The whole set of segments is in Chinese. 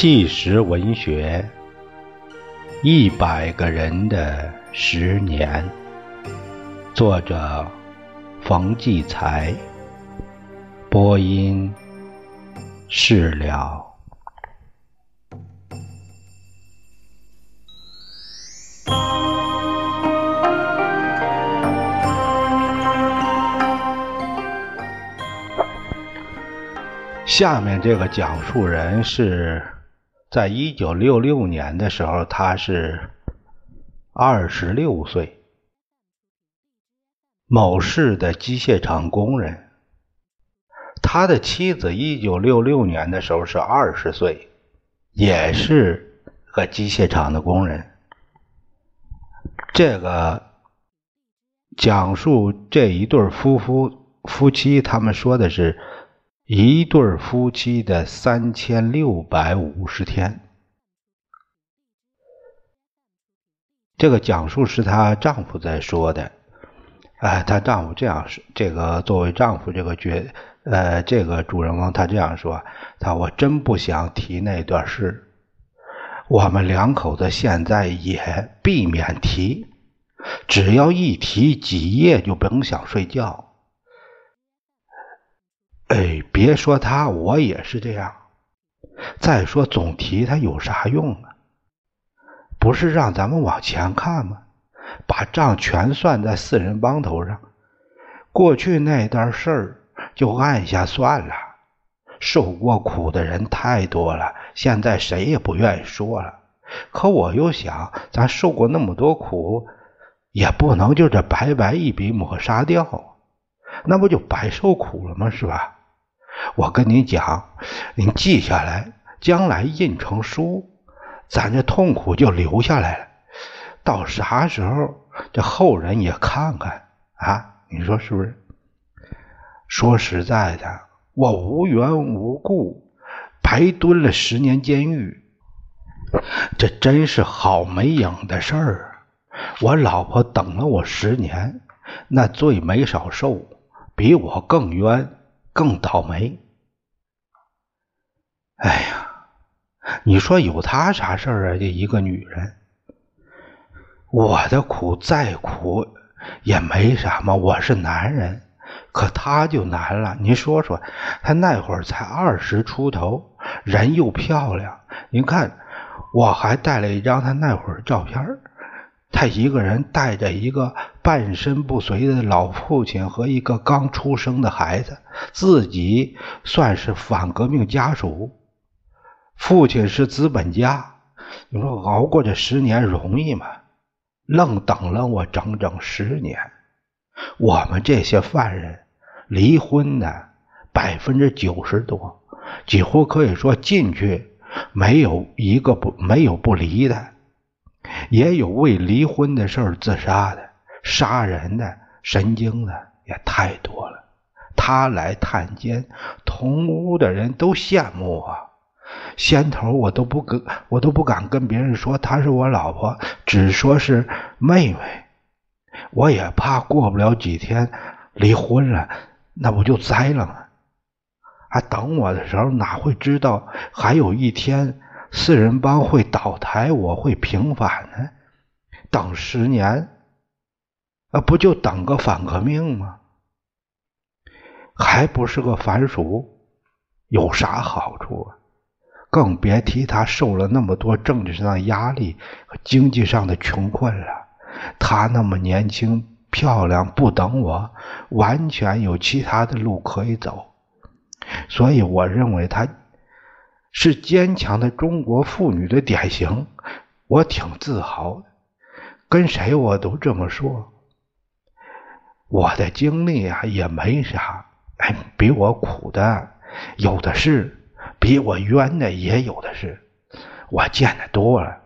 纪实文学，一百个人的十年。作者：冯骥才。播音：释了。下面这个讲述人是。在一九六六年的时候，他是二十六岁，某市的机械厂工人。他的妻子一九六六年的时候是二十岁，也是个机械厂的工人。这个讲述这一对夫妇夫妻，他们说的是。一对夫妻的三千六百五十天，这个讲述是她丈夫在说的。哎，她丈夫这样说：这个作为丈夫这个角，呃，这个主人公他这样说：他我真不想提那段事。我们两口子现在也避免提，只要一提，几夜就甭想睡觉。哎，别说他，我也是这样。再说总提他有啥用啊？不是让咱们往前看吗？把账全算在四人帮头上，过去那段事儿就按下算了。受过苦的人太多了，现在谁也不愿意说了。可我又想，咱受过那么多苦，也不能就这白白一笔抹杀掉，那不就白受苦了吗？是吧？我跟你讲，你记下来，将来印成书，咱这痛苦就留下来了。到啥时候，这后人也看看啊？你说是不是？说实在的，我无缘无故白蹲了十年监狱，这真是好没影的事儿。我老婆等了我十年，那罪没少受，比我更冤。更倒霉！哎呀，你说有她啥事儿啊？这一个女人，我的苦再苦也没什么。我是男人，可她就难了。你说说，她那会儿才二十出头，人又漂亮。您看，我还带了一张她那会儿照片他一个人带着一个半身不遂的老父亲和一个刚出生的孩子，自己算是反革命家属。父亲是资本家，你说熬过这十年容易吗？愣等了我整整十年。我们这些犯人离婚的百分之九十多，几乎可以说进去没有一个不没有不离的。也有为离婚的事儿自杀的，杀人的，神经的也太多了。他来探监，同屋的人都羡慕啊。先头我都不跟，我都不敢跟别人说她是我老婆，只说是妹妹。我也怕过不了几天离婚了，那不就栽了吗？还等我的时候，哪会知道还有一天。四人帮会倒台，我会平反呢。等十年，啊，不就等个反革命吗？还不是个反蜀，有啥好处啊？更别提他受了那么多政治上的压力和经济上的穷困了。他那么年轻漂亮，不等我，完全有其他的路可以走。所以我认为他。是坚强的中国妇女的典型，我挺自豪的，跟谁我都这么说。我的经历啊也没啥，哎，比我苦的有的是，比我冤的也有的是，我见的多了。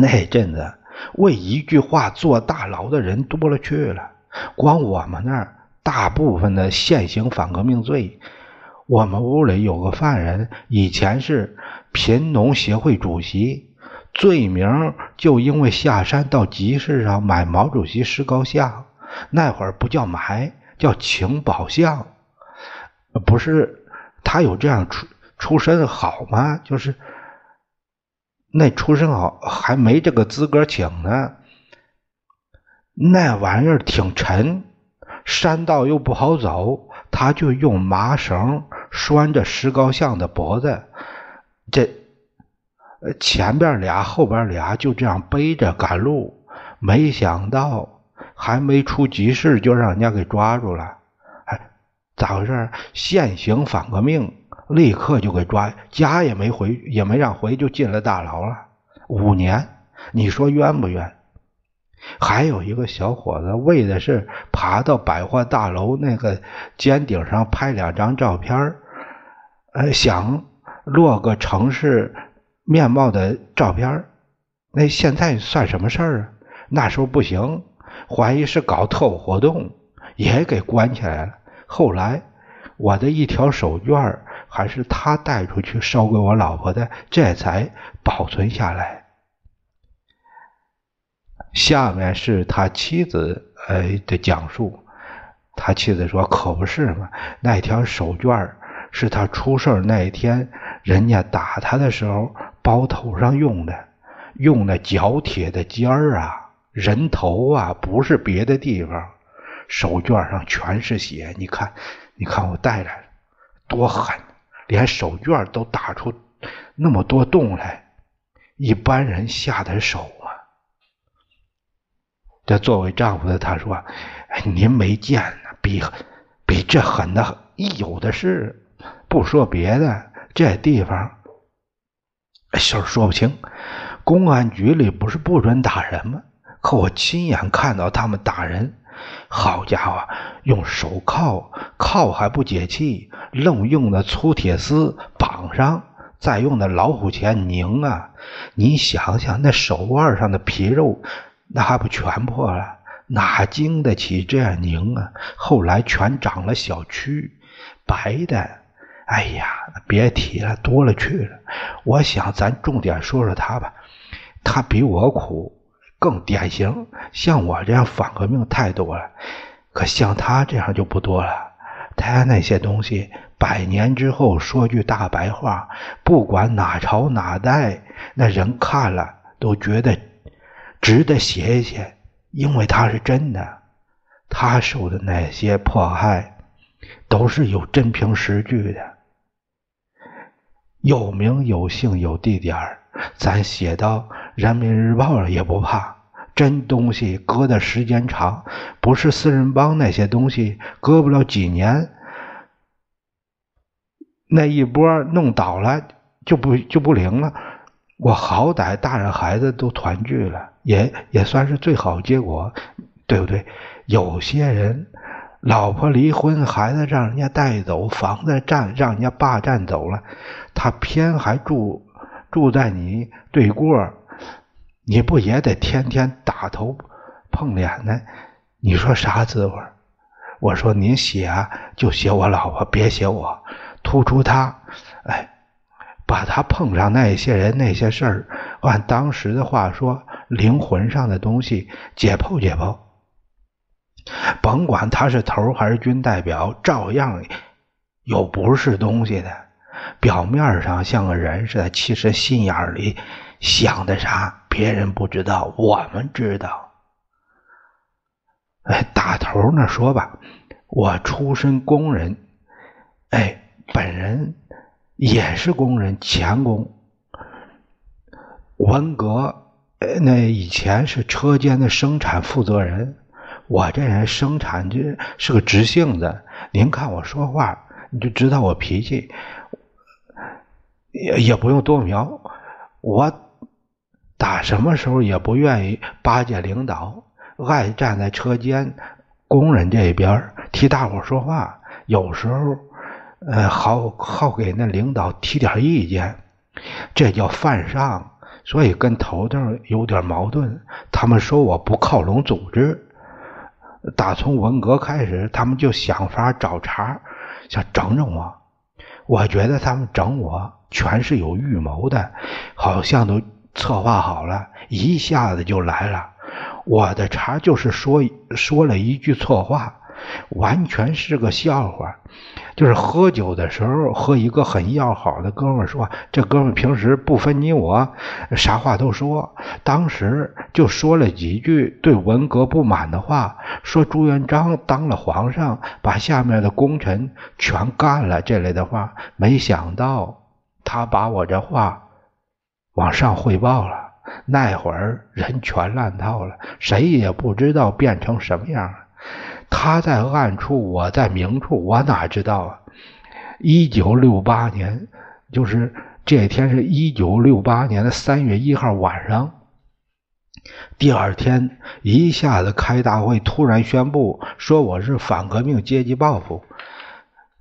那阵子为一句话坐大牢的人多了去了，光我们那儿大部分的现行反革命罪。我们屋里有个犯人，以前是贫农协会主席，罪名就因为下山到集市上买毛主席石膏像，那会儿不叫买，叫请宝像，不是他有这样出出身好吗？就是那出身好，还没这个资格请呢。那玩意儿挺沉，山道又不好走，他就用麻绳拴着石膏像的脖子，这前边俩，后边俩就这样背着赶路。没想到还没出集市，就让人家给抓住了。哎，咋回事？现行反革命，立刻就给抓，家也没回，也没让回，就进了大牢了，五年。你说冤不冤？还有一个小伙子，为的是爬到百货大楼那个尖顶上拍两张照片呃，想落个城市面貌的照片那现在算什么事儿啊？那时候不行，怀疑是搞特务活动，也给关起来了。后来我的一条手绢还是他带出去烧给我老婆的，这才保存下来。下面是他妻子呃的讲述，他妻子说：“可不是嘛，那条手绢是他出事那一天人家打他的时候包头上用的，用那角铁的尖儿啊，人头啊，不是别的地方，手绢上全是血。你看，你看我带来了，多狠，连手绢都打出那么多洞来，一般人下得手。”这作为丈夫的他说：“您没见呢，比比这狠的有的是。不说别的，这地方事儿说不清。公安局里不是不准打人吗？可我亲眼看到他们打人，好家伙，用手铐铐还不解气，愣用那粗铁丝绑上，再用那老虎钳拧啊！你想想，那手腕上的皮肉。”那还不全破了？哪经得起这样拧啊？后来全长了小蛆，白的。哎呀，别提了，多了去了。我想咱重点说说他吧。他比我苦，更典型。像我这样反革命太多了，可像他这样就不多了。他那些东西，百年之后说句大白话，不管哪朝哪代，那人看了都觉得。值得写一写，因为他是真的，他受的那些迫害都是有真凭实据的，有名有姓有地点咱写到《人民日报》上也不怕。真东西搁的时间长，不是四人帮那些东西，搁不了几年，那一波弄倒了就不就不灵了。我好歹大人孩子都团聚了，也也算是最好结果，对不对？有些人老婆离婚，孩子让人家带走，房子占让人家霸占走了，他偏还住住在你对过，你不也得天天打头碰脸呢？你说啥滋味？我说您写，就写我老婆，别写我，突出他，哎。把他碰上那些人那些事儿，按当时的话说，灵魂上的东西解剖解剖。甭管他是头还是军代表，照样有不是东西的。表面上像个人似的，其实心眼里想的啥，别人不知道，我们知道。哎，打头那说吧，我出身工人，哎，本人。也是工人，钳工。文革，那以前是车间的生产负责人。我这人生产就是个直性子，您看我说话，你就知道我脾气。也也不用多描，我打什么时候也不愿意巴结领导，爱站在车间工人这边替大伙说话。有时候。呃，好好给那领导提点意见，这叫犯上，所以跟头头有点矛盾。他们说我不靠拢组织，打从文革开始，他们就想法找茬，想整整我。我觉得他们整我全是有预谋的，好像都策划好了，一下子就来了。我的茬就是说说了一句错话，完全是个笑话。就是喝酒的时候，和一个很要好的哥们说，这哥们平时不分你我，啥话都说。当时就说了几句对文革不满的话，说朱元璋当了皇上，把下面的功臣全干了这类的话。没想到他把我这话往上汇报了，那会儿人全乱套了，谁也不知道变成什么样了。他在暗处，我在明处，我哪知道啊？一九六八年，就是这天是一九六八年的三月一号晚上。第二天一下子开大会，突然宣布说我是反革命阶级报复，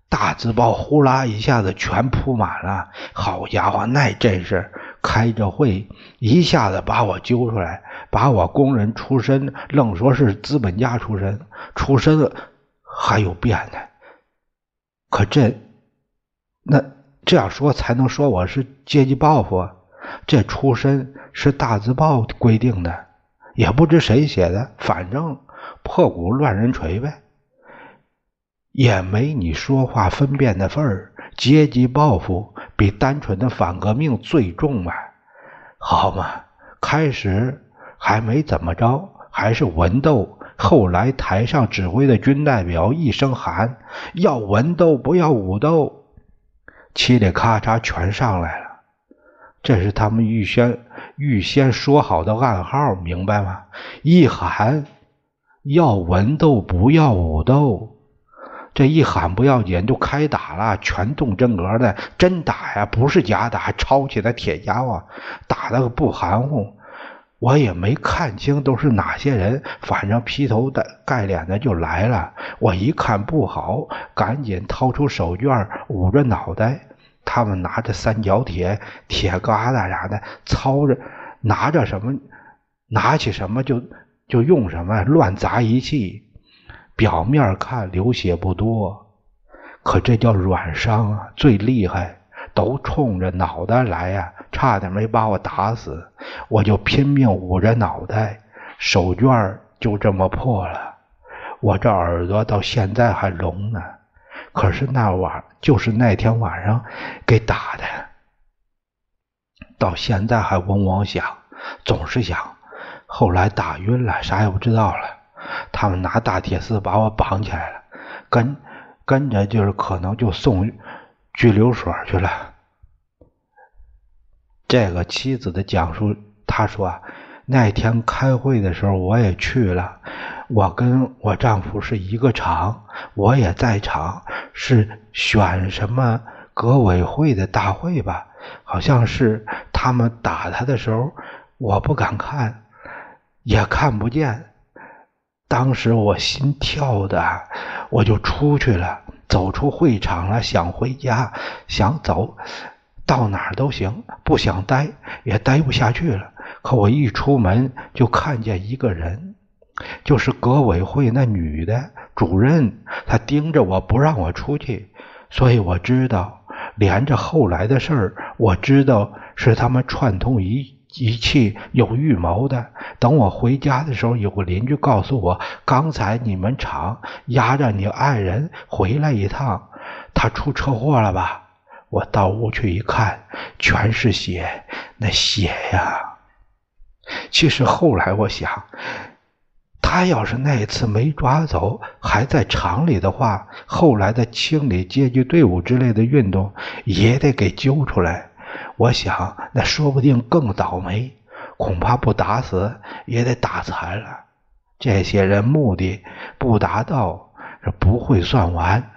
大字报呼啦一下子全铺满了。好家伙，那阵势开着会，一下子把我揪出来。把我工人出身，愣说是资本家出身，出身还有变的。可这那这样说才能说我是阶级报复？这出身是大字报规定的，也不知谁写的，反正破鼓乱人锤呗，也没你说话分辨的份儿。阶级报复比单纯的反革命最重嘛？好嘛，开始。还没怎么着，还是文斗。后来台上指挥的军代表一声喊：“要文斗，不要武斗。”嘁里咔嚓全上来了。这是他们预先预先说好的暗号，明白吗？一喊要文斗，不要武斗。这一喊不要紧，就开打了，全动真格的，真打呀，不是假打，抄起来铁家伙，打的不含糊。我也没看清都是哪些人，反正劈头盖脸的就来了。我一看不好，赶紧掏出手绢捂着脑袋。他们拿着三角铁、铁疙瘩啥的，操着拿着什么，拿起什么就就用什么，乱砸一气。表面看流血不多，可这叫软伤啊，最厉害。都冲着脑袋来呀，差点没把我打死。我就拼命捂着脑袋，手绢就这么破了。我这耳朵到现在还聋呢。可是那晚就是那天晚上给打的，到现在还嗡嗡响，总是响。后来打晕了，啥也不知道了。他们拿大铁丝把我绑起来了，跟跟着就是可能就送。拘留所去了。这个妻子的讲述，她说那天开会的时候我也去了，我跟我丈夫是一个厂，我也在场，是选什么革委会的大会吧？好像是他们打他的时候，我不敢看，也看不见。当时我心跳的，我就出去了。走出会场了，想回家，想走到哪儿都行，不想待也待不下去了。可我一出门就看见一个人，就是革委会那女的主任，她盯着我不让我出去，所以我知道连着后来的事儿，我知道是他们串通一。一气有预谋的。等我回家的时候，有个邻居告诉我，刚才你们厂押着你爱人回来一趟，他出车祸了吧？我到屋去一看，全是血，那血呀！其实后来我想，他要是那次没抓走，还在厂里的话，后来的清理阶级队伍之类的运动也得给揪出来。我想，那说不定更倒霉，恐怕不打死也得打残了。这些人目的不达到，是不会算完。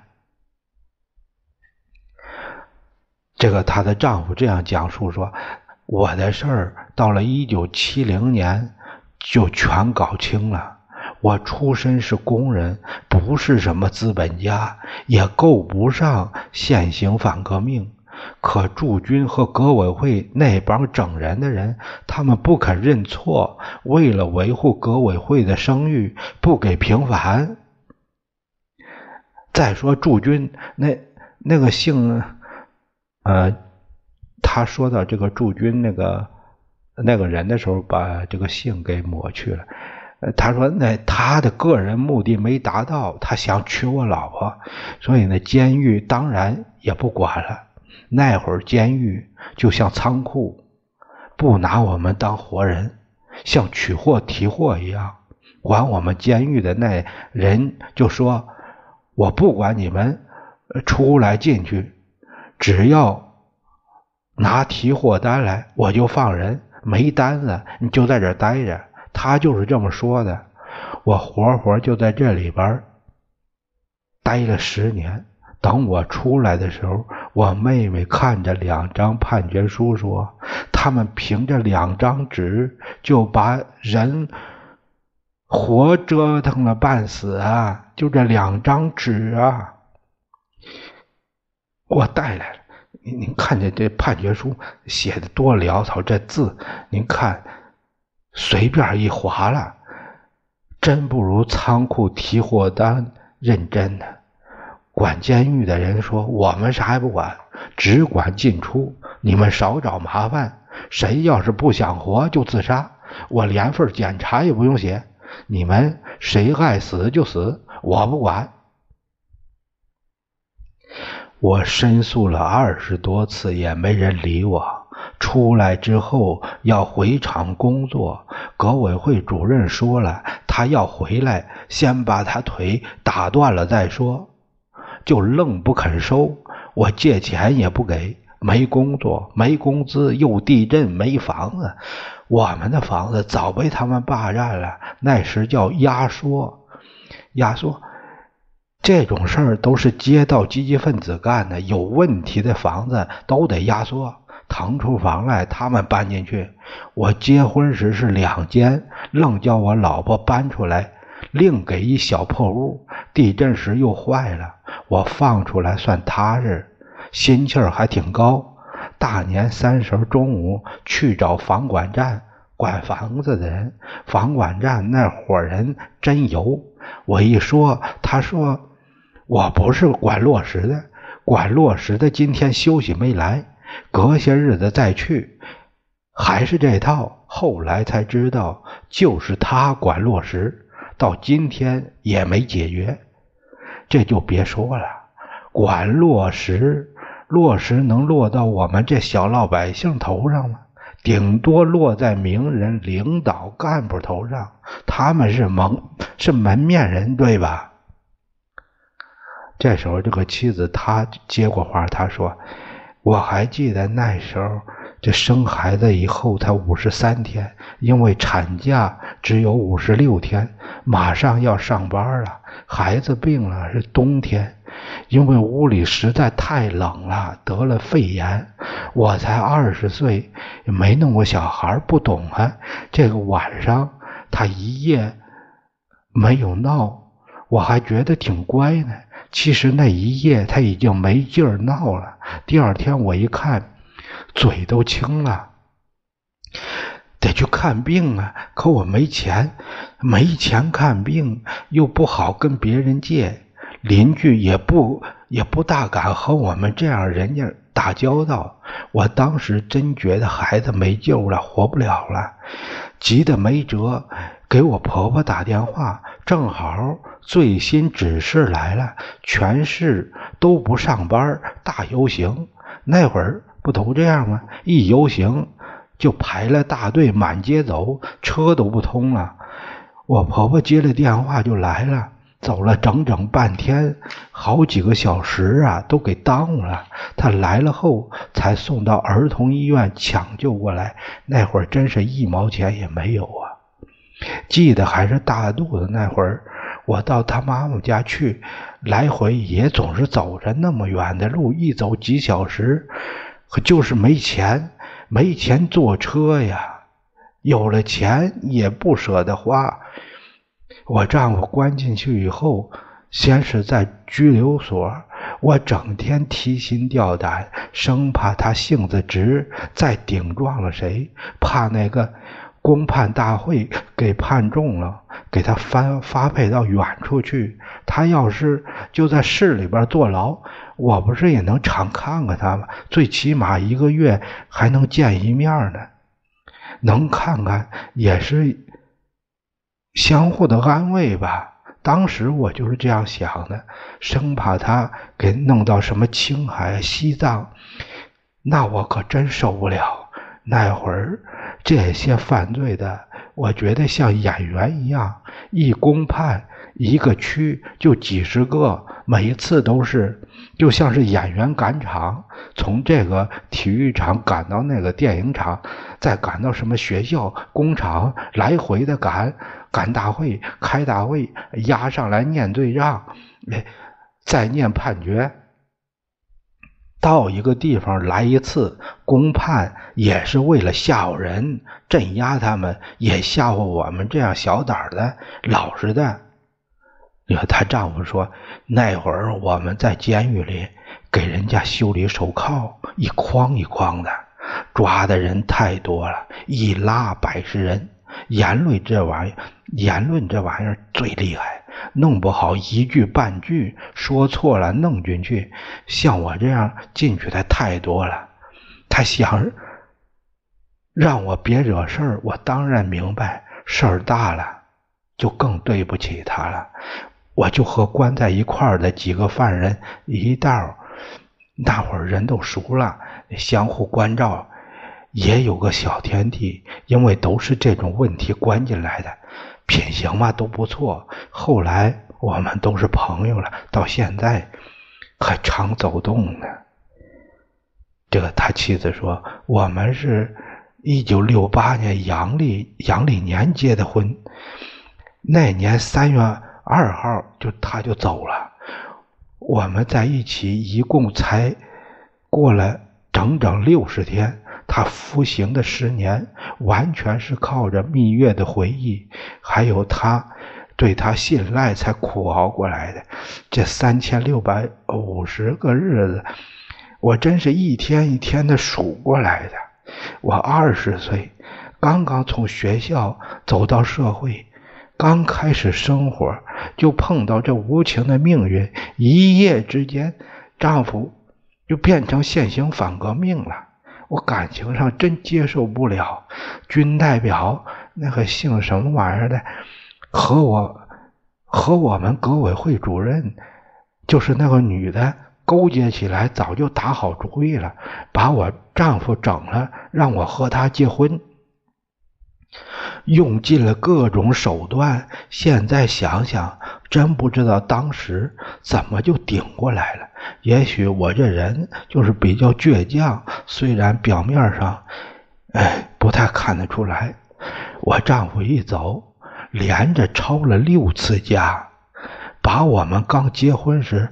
这个她的丈夫这样讲述说：“我的事儿到了一九七零年就全搞清了。我出身是工人，不是什么资本家，也够不上现行反革命。”可驻军和革委会那帮整人的人，他们不肯认错，为了维护革委会的声誉，不给平反。再说驻军那那个姓，呃，他说到这个驻军那个那个人的时候，把这个姓给抹去了。他说那他的个人目的没达到，他想娶我老婆，所以呢，监狱当然也不管了。那会儿监狱就像仓库，不拿我们当活人，像取货提货一样。管我们监狱的那人就说：“我不管你们出来进去，只要拿提货单来，我就放人。没单子，你就在这待着。”他就是这么说的。我活活就在这里边待了十年。等我出来的时候，我妹妹看着两张判决书说：“他们凭着两张纸就把人。”活折腾了半死啊！就这两张纸啊，我带来了。您您看见这判决书写的多潦草，这字您看随便一划了，真不如仓库提货单认真呢。管监狱的人说：“我们啥也不管，只管进出，你们少找麻烦。谁要是不想活，就自杀。我连份检查也不用写。”你们谁爱死就死，我不管。我申诉了二十多次，也没人理我。出来之后要回厂工作，革委会主任说了，他要回来，先把他腿打断了再说，就愣不肯收。我借钱也不给，没工作，没工资，又地震，没房子。我们的房子早被他们霸占了，那时叫压缩，压缩。这种事儿都是街道积极分子干的，有问题的房子都得压缩，腾出房来他们搬进去。我结婚时是两间，愣叫我老婆搬出来，另给一小破屋。地震时又坏了，我放出来算踏实，心气儿还挺高。大年三十中午去找房管站管房子的人，房管站那伙人真油。我一说，他说我不是管落实的，管落实的今天休息没来，隔些日子再去，还是这套。后来才知道，就是他管落实，到今天也没解决。这就别说了，管落实。落实能落到我们这小老百姓头上吗？顶多落在名人、领导、干部头上，他们是门是门面人，对吧？这时候，这个妻子她接过话，她说：“我还记得那时候，这生孩子以后才五十三天，因为产假只有五十六天，马上要上班了。孩子病了，是冬天。”因为屋里实在太冷了，得了肺炎。我才二十岁，没弄过小孩，不懂啊。这个晚上他一夜没有闹，我还觉得挺乖呢。其实那一夜他已经没劲儿闹了。第二天我一看，嘴都青了，得去看病啊。可我没钱，没钱看病，又不好跟别人借。邻居也不也不大敢和我们这样人家打交道。我当时真觉得孩子没救了，活不了了，急得没辙，给我婆婆打电话。正好最新指示来了，全市都不上班，大游行。那会儿不都这样吗？一游行就排了大队，满街走，车都不通了。我婆婆接了电话就来了。走了整整半天，好几个小时啊，都给耽误了。她来了后，才送到儿童医院抢救过来。那会儿真是一毛钱也没有啊！记得还是大肚子那会儿，我到他妈妈家去，来回也总是走着那么远的路，一走几小时，可就是没钱，没钱坐车呀。有了钱也不舍得花。我丈夫关进去以后，先是在拘留所，我整天提心吊胆，生怕他性子直，再顶撞了谁，怕那个公判大会给判重了，给他翻发配到远处去。他要是就在市里边坐牢，我不是也能常看看他吗？最起码一个月还能见一面呢，能看看也是。相互的安慰吧。当时我就是这样想的，生怕他给弄到什么青海、西藏，那我可真受不了。那会儿这些犯罪的，我觉得像演员一样，一公判一个区就几十个，每一次都是就像是演员赶场，从这个体育场赶到那个电影厂，再赶到什么学校、工厂，来回的赶。赶大会，开大会，押上来念罪状，再念判决。到一个地方来一次公判，也是为了吓唬人，镇压他们，也吓唬我们这样小胆的、老实的。你看她丈夫说，那会儿我们在监狱里给人家修理手铐，一筐一筐的，抓的人太多了，一拉百十人。言论这玩意儿，言论这玩意儿最厉害，弄不好一句半句说错了，弄进去。像我这样进去的太多了。他想让我别惹事儿，我当然明白，事儿大了就更对不起他了。我就和关在一块儿的几个犯人一道，那会儿人都熟了，相互关照。也有个小天地，因为都是这种问题关进来的，品行嘛都不错。后来我们都是朋友了，到现在还常走动呢。这个他妻子说，我们是一九六八年阳历阳历年结的婚，那年三月二号就他就走了，我们在一起一共才过了整整六十天。他服刑的十年，完全是靠着蜜月的回忆，还有他对他信赖才苦熬过来的。这三千六百五十个日子，我真是一天一天的数过来的。我二十岁，刚刚从学校走到社会，刚开始生活，就碰到这无情的命运，一夜之间，丈夫就变成现行反革命了。我感情上真接受不了，军代表那个姓什么玩意儿的，和我和我们革委会主任，就是那个女的勾结起来，早就打好主意了，把我丈夫整了，让我和他结婚。用尽了各种手段，现在想想，真不知道当时怎么就顶过来了。也许我这人就是比较倔强，虽然表面上，哎，不太看得出来。我丈夫一走，连着抄了六次家，把我们刚结婚时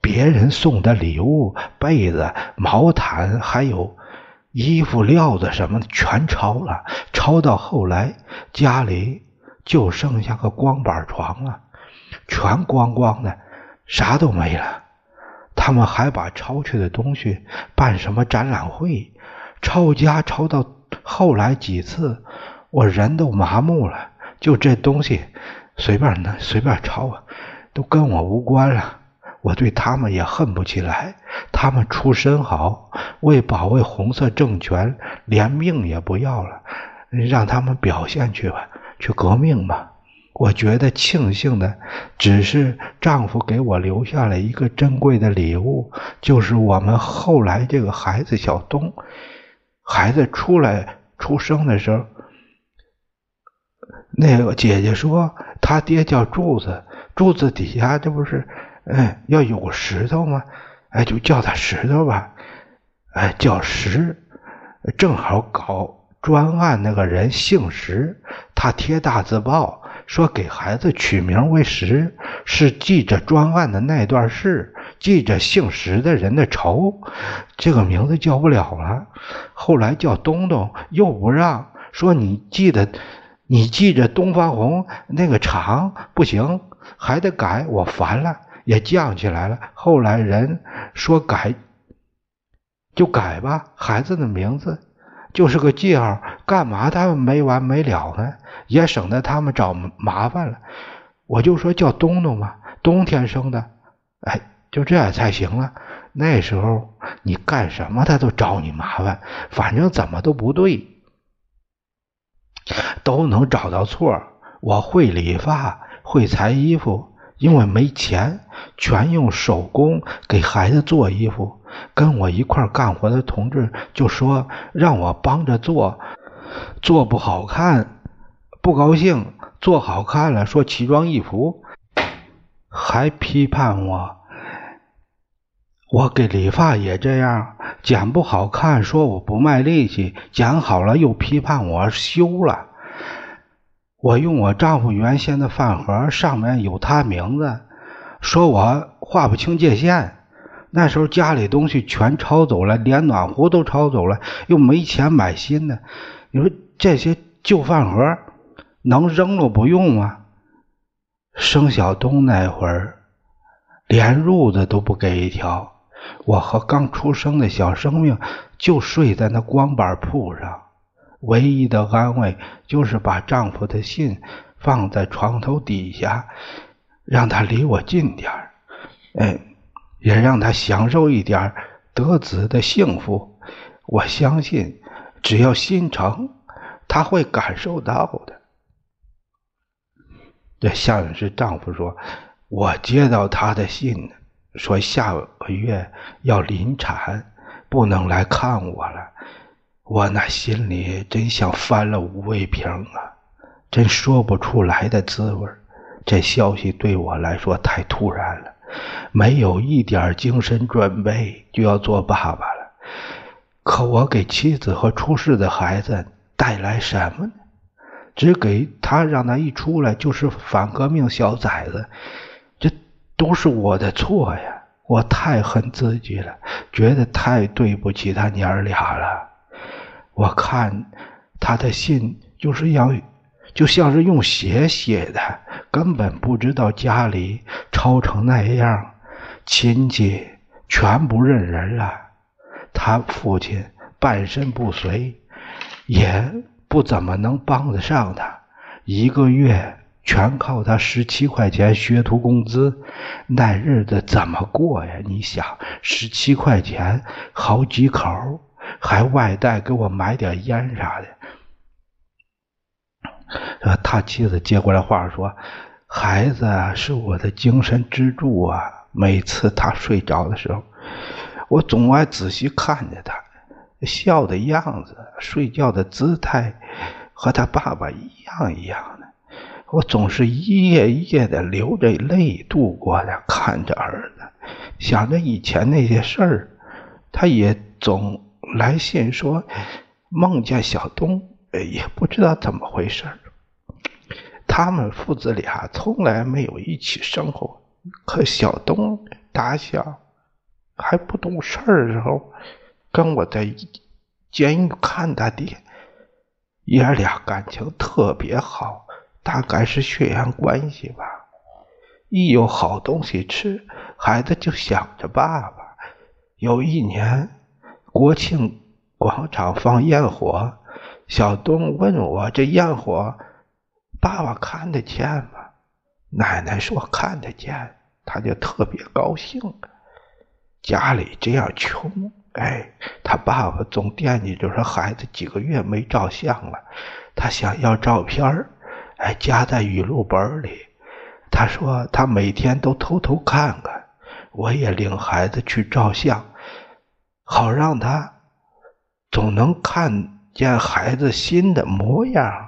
别人送的礼物、被子、毛毯，还有。衣服、料子什么的全抄了，抄到后来家里就剩下个光板床了，全光光的，啥都没了。他们还把抄去的东西办什么展览会，抄家抄到后来几次，我人都麻木了。就这东西随便拿随便抄啊，都跟我无关了。我对他们也恨不起来，他们出身好，为保卫红色政权，连命也不要了，让他们表现去吧，去革命吧。我觉得庆幸的，只是丈夫给我留下了一个珍贵的礼物，就是我们后来这个孩子小东。孩子出来出生的时候，那个姐姐说他爹叫柱子，柱子底下这不是。哎，要有个石头吗？哎，就叫他石头吧。哎，叫石，正好搞专案那个人姓石，他贴大字报说给孩子取名为石，是记着专案的那段事，记着姓石的人的仇。这个名字叫不了了，后来叫东东又不让，说你记得，你记着东方红那个厂不行，还得改，我烦了。也犟起来了。后来人说改就改吧，孩子的名字就是个记号，干嘛他们没完没了呢？也省得他们找麻烦了。我就说叫东东吧，冬天生的，哎，就这样才行了。那时候你干什么他都找你麻烦，反正怎么都不对，都能找到错。我会理发，会裁衣服，因为没钱，全用手工给孩子做衣服。跟我一块干活的同志就说让我帮着做，做不好看不高兴，做好看了说奇装异服，还批判我。我给理发也这样，剪不好看说我不卖力气，剪好了又批判我修了。我用我丈夫原先的饭盒，上面有他名字，说我划不清界限。那时候家里东西全抄走了，连暖壶都抄走了，又没钱买新的。你说这些旧饭盒能扔了不用吗？生小东那会儿，连褥子都不给一条，我和刚出生的小生命就睡在那光板铺上。唯一的安慰就是把丈夫的信放在床头底下，让他离我近点儿，哎，也让他享受一点得子的幸福。我相信，只要心诚，他会感受到的。这像是丈夫说：“我接到他的信，说下个月要临产，不能来看我了。”我那心里真像翻了五味瓶啊，真说不出来的滋味这消息对我来说太突然了，没有一点精神准备就要做爸爸了。可我给妻子和出世的孩子带来什么呢？只给他让他一出来就是反革命小崽子，这都是我的错呀！我太恨自己了，觉得太对不起他娘儿俩了。我看他的信就是要，就像是用血写的，根本不知道家里抄成那样，亲戚全不认人了。他父亲半身不遂，也不怎么能帮得上他，一个月全靠他十七块钱学徒工资，那日子怎么过呀？你想，十七块钱好几口。还外带给我买点烟啥的。说他妻子接过来话说：“孩子是我的精神支柱啊！每次他睡着的时候，我总爱仔细看着他，笑的样子，睡觉的姿态，和他爸爸一样一样的。我总是一夜一夜的流着泪度过的，看着儿子，想着以前那些事儿，他也总。”来信说梦见小东，也不知道怎么回事他们父子俩从来没有一起生活，可小东打小还不懂事儿的时候，跟我在监狱看他爹，爷俩感情特别好，大概是血缘关系吧。一有好东西吃，孩子就想着爸爸。有一年。国庆广场放焰火，小东问我：“这焰火，爸爸看得见吗？”奶奶说：“看得见。”他就特别高兴。家里这样穷，哎，他爸爸总惦记着说孩子几个月没照相了，他想要照片哎，夹在语录本里。他说他每天都偷偷看看，我也领孩子去照相。好让他总能看见孩子新的模样。